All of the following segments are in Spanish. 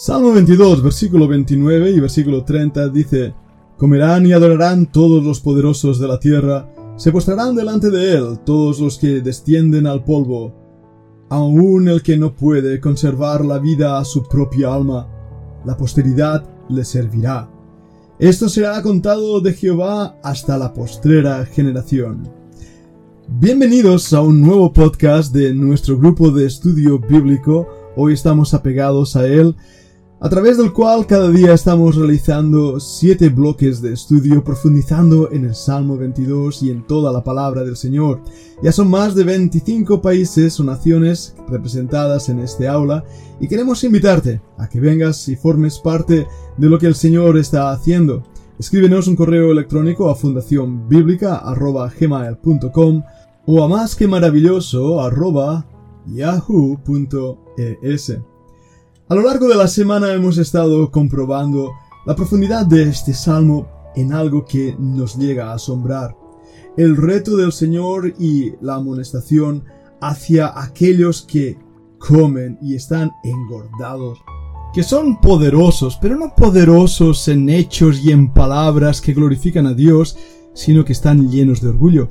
Salmo 22, versículo 29 y versículo 30 dice, Comerán y adorarán todos los poderosos de la tierra, se postrarán delante de él todos los que descienden al polvo, aun el que no puede conservar la vida a su propia alma, la posteridad le servirá. Esto será contado de Jehová hasta la postrera generación. Bienvenidos a un nuevo podcast de nuestro grupo de estudio bíblico. Hoy estamos apegados a él a través del cual cada día estamos realizando siete bloques de estudio profundizando en el Salmo 22 y en toda la palabra del Señor. Ya son más de 25 países o naciones representadas en este aula y queremos invitarte a que vengas y formes parte de lo que el Señor está haciendo. Escríbenos un correo electrónico a fundacionbiblica.gmail.com o a más que maravilloso yahoo.es. A lo largo de la semana hemos estado comprobando la profundidad de este salmo en algo que nos llega a asombrar. El reto del Señor y la amonestación hacia aquellos que comen y están engordados, que son poderosos, pero no poderosos en hechos y en palabras que glorifican a Dios, sino que están llenos de orgullo.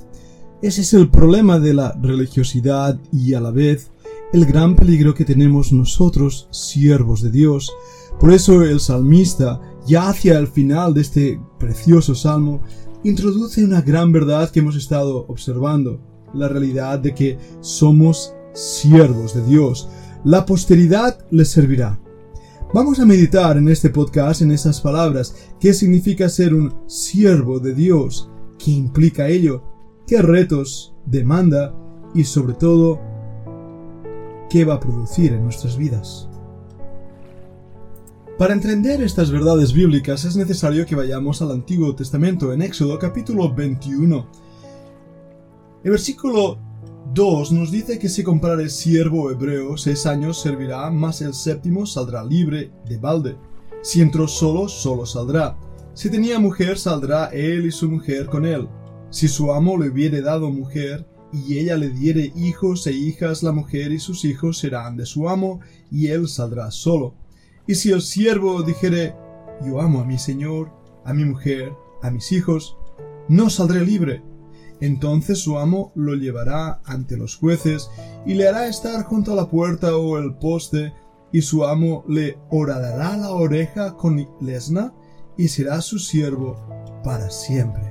Ese es el problema de la religiosidad y a la vez el gran peligro que tenemos nosotros, siervos de Dios. Por eso el salmista, ya hacia el final de este precioso salmo, introduce una gran verdad que hemos estado observando, la realidad de que somos siervos de Dios. La posteridad les servirá. Vamos a meditar en este podcast en esas palabras. ¿Qué significa ser un siervo de Dios? ¿Qué implica ello? ¿Qué retos demanda? Y sobre todo, qué va a producir en nuestras vidas. Para entender estas verdades bíblicas es necesario que vayamos al Antiguo Testamento en Éxodo capítulo 21. El versículo 2 nos dice que si comprare siervo hebreo seis años servirá, mas el séptimo saldrá libre de balde. Si entró solo, solo saldrá. Si tenía mujer, saldrá él y su mujer con él. Si su amo le hubiere dado mujer, y ella le diere hijos e hijas, la mujer y sus hijos serán de su amo, y él saldrá solo. Y si el siervo dijere, yo amo a mi señor, a mi mujer, a mis hijos, no saldré libre. Entonces su amo lo llevará ante los jueces y le hará estar junto a la puerta o el poste, y su amo le horadará la oreja con lesna y será su siervo para siempre.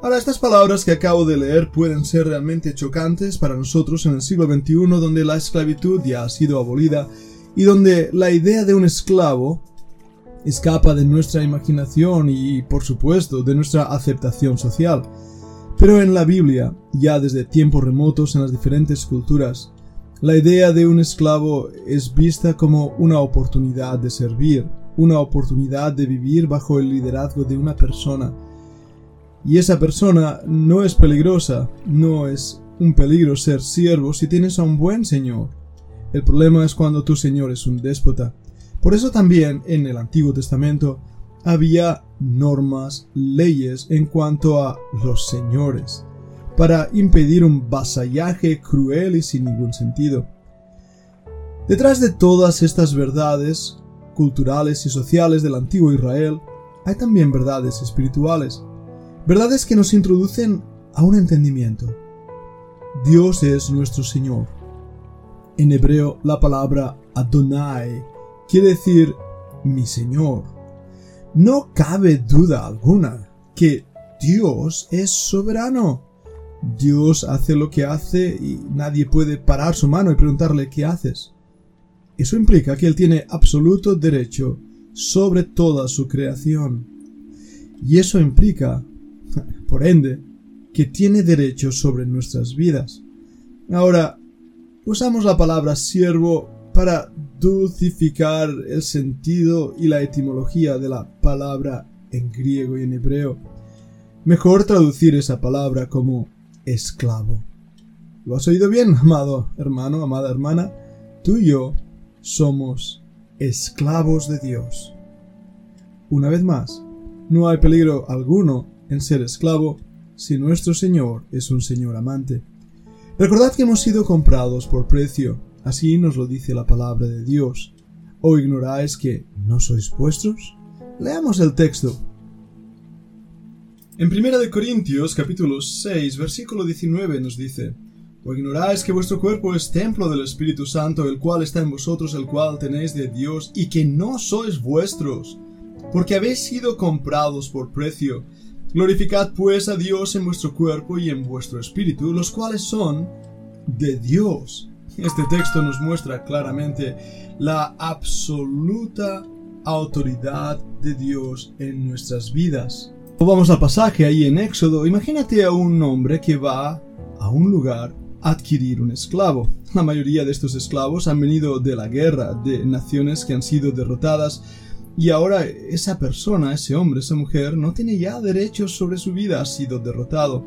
Ahora, estas palabras que acabo de leer pueden ser realmente chocantes para nosotros en el siglo XXI, donde la esclavitud ya ha sido abolida y donde la idea de un esclavo escapa de nuestra imaginación y, por supuesto, de nuestra aceptación social. Pero en la Biblia, ya desde tiempos remotos en las diferentes culturas, la idea de un esclavo es vista como una oportunidad de servir, una oportunidad de vivir bajo el liderazgo de una persona y esa persona no es peligrosa, no es un peligro ser siervo si tienes a un buen Señor. El problema es cuando tu Señor es un déspota. Por eso también en el Antiguo Testamento había normas, leyes en cuanto a los señores, para impedir un vasallaje cruel y sin ningún sentido. Detrás de todas estas verdades culturales y sociales del antiguo Israel, hay también verdades espirituales verdades que nos introducen a un entendimiento. Dios es nuestro Señor. En hebreo la palabra Adonai quiere decir mi Señor. No cabe duda alguna que Dios es soberano. Dios hace lo que hace y nadie puede parar su mano y preguntarle ¿qué haces? Eso implica que Él tiene absoluto derecho sobre toda su creación. Y eso implica por ende, que tiene derecho sobre nuestras vidas. Ahora, usamos la palabra siervo para dulcificar el sentido y la etimología de la palabra en griego y en hebreo. Mejor traducir esa palabra como esclavo. ¿Lo has oído bien, amado hermano, amada hermana? Tú y yo somos esclavos de Dios. Una vez más, no hay peligro alguno en ser esclavo si nuestro Señor es un Señor amante. Recordad que hemos sido comprados por precio, así nos lo dice la palabra de Dios. ¿O ignoráis que no sois vuestros? Leamos el texto. En 1 Corintios capítulo 6 versículo 19 nos dice, ¿O ignoráis que vuestro cuerpo es templo del Espíritu Santo, el cual está en vosotros, el cual tenéis de Dios, y que no sois vuestros? Porque habéis sido comprados por precio. Glorificad pues a Dios en vuestro cuerpo y en vuestro espíritu, los cuales son de Dios. Este texto nos muestra claramente la absoluta autoridad de Dios en nuestras vidas. Vamos al pasaje ahí en Éxodo. Imagínate a un hombre que va a un lugar a adquirir un esclavo. La mayoría de estos esclavos han venido de la guerra, de naciones que han sido derrotadas, y ahora esa persona, ese hombre, esa mujer, no tiene ya derechos sobre su vida, ha sido derrotado.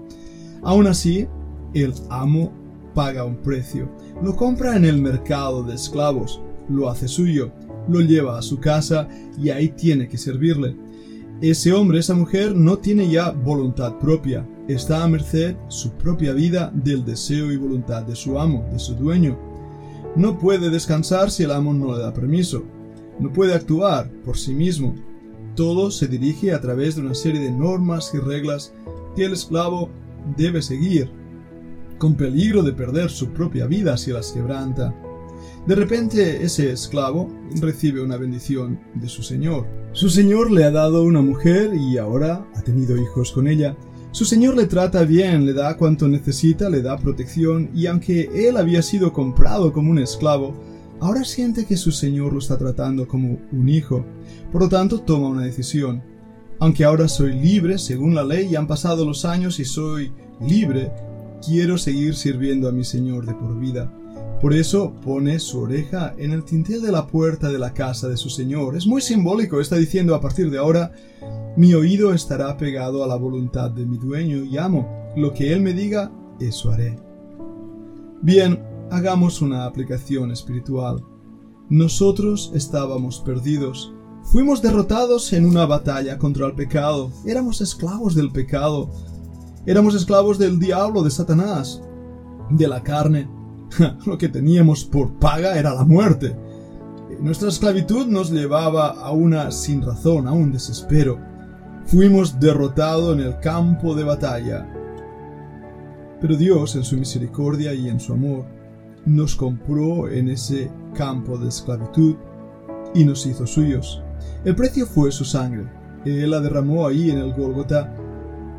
Aún así, el amo paga un precio. Lo compra en el mercado de esclavos, lo hace suyo, lo lleva a su casa y ahí tiene que servirle. Ese hombre, esa mujer no tiene ya voluntad propia, está a merced su propia vida del deseo y voluntad de su amo, de su dueño. No puede descansar si el amo no le da permiso. No puede actuar por sí mismo. Todo se dirige a través de una serie de normas y reglas que el esclavo debe seguir con peligro de perder su propia vida si las quebranta. De repente ese esclavo recibe una bendición de su señor. Su señor le ha dado una mujer y ahora ha tenido hijos con ella. Su señor le trata bien, le da cuanto necesita, le da protección y aunque él había sido comprado como un esclavo, ahora siente que su señor lo está tratando como un hijo. Por lo tanto, toma una decisión. Aunque ahora soy libre según la ley y han pasado los años y soy libre, quiero seguir sirviendo a mi Señor de por vida. Por eso pone su oreja en el tintel de la puerta de la casa de su Señor. Es muy simbólico, está diciendo a partir de ahora, mi oído estará pegado a la voluntad de mi dueño y amo. Lo que él me diga, eso haré. Bien, hagamos una aplicación espiritual. Nosotros estábamos perdidos. Fuimos derrotados en una batalla contra el pecado. Éramos esclavos del pecado. Éramos esclavos del diablo, de Satanás, de la carne. Lo que teníamos por paga era la muerte. Nuestra esclavitud nos llevaba a una sin razón, a un desespero. Fuimos derrotados en el campo de batalla. Pero Dios, en su misericordia y en su amor, nos compró en ese campo de esclavitud y nos hizo suyos. El precio fue su sangre. Él la derramó ahí en el Gólgota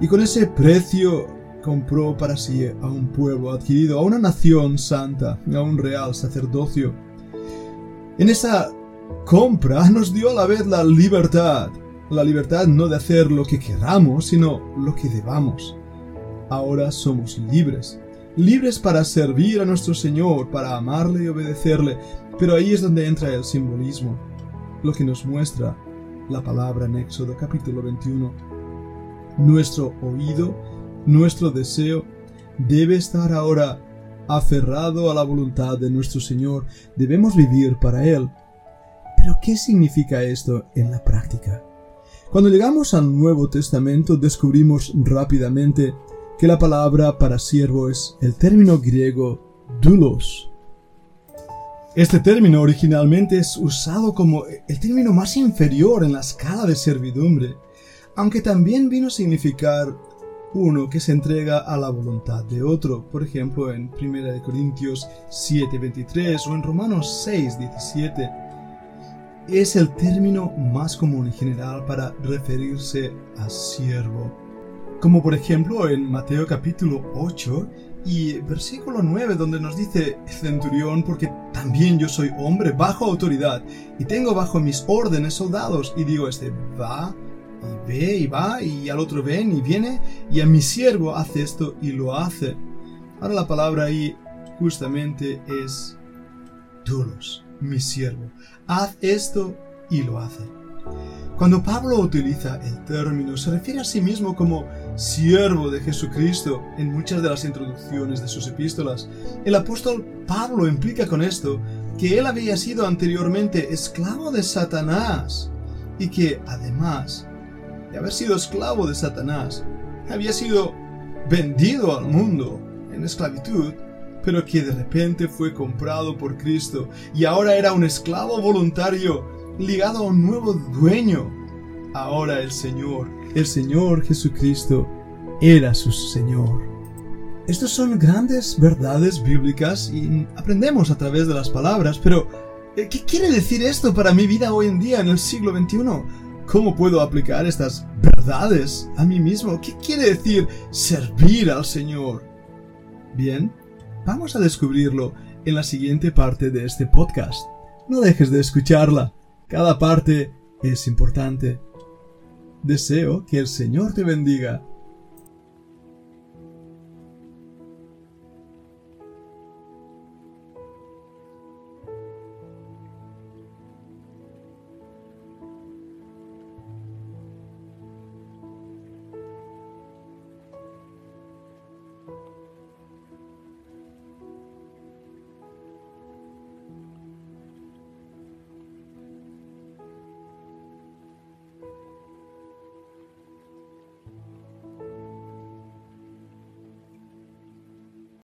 y con ese precio compró para sí a un pueblo adquirido, a una nación santa, a un real sacerdocio. En esa compra nos dio a la vez la libertad, la libertad no de hacer lo que queramos, sino lo que debamos. Ahora somos libres, libres para servir a nuestro Señor, para amarle y obedecerle, pero ahí es donde entra el simbolismo, lo que nos muestra la palabra en Éxodo capítulo 21 nuestro oído, nuestro deseo, debe estar ahora aferrado a la voluntad de nuestro Señor. Debemos vivir para Él. Pero ¿qué significa esto en la práctica? Cuando llegamos al Nuevo Testamento descubrimos rápidamente que la palabra para siervo es el término griego doulos. Este término originalmente es usado como el término más inferior en la escala de servidumbre aunque también vino a significar uno que se entrega a la voluntad de otro, por ejemplo en 1 Corintios 7:23 o en Romanos 6:17. Es el término más común en general para referirse a siervo. Como por ejemplo en Mateo capítulo 8 y versículo 9 donde nos dice centurión porque también yo soy hombre bajo autoridad y tengo bajo mis órdenes soldados y digo este va y ve y va y al otro ven y viene y a mi siervo hace esto y lo hace. Ahora la palabra ahí justamente es duros, mi siervo. Haz esto y lo hace. Cuando Pablo utiliza el término, se refiere a sí mismo como siervo de Jesucristo en muchas de las introducciones de sus epístolas. El apóstol Pablo implica con esto que él había sido anteriormente esclavo de Satanás y que además de haber sido esclavo de Satanás, había sido vendido al mundo en esclavitud pero que de repente fue comprado por Cristo y ahora era un esclavo voluntario ligado a un nuevo dueño. Ahora el Señor, el Señor Jesucristo, era su Señor. Estas son grandes verdades bíblicas y aprendemos a través de las palabras, pero eh, ¿qué quiere decir esto para mi vida hoy en día en el siglo XXI? ¿Cómo puedo aplicar estas verdades a mí mismo? ¿Qué quiere decir servir al Señor? Bien, vamos a descubrirlo en la siguiente parte de este podcast. No dejes de escucharla. Cada parte es importante. Deseo que el Señor te bendiga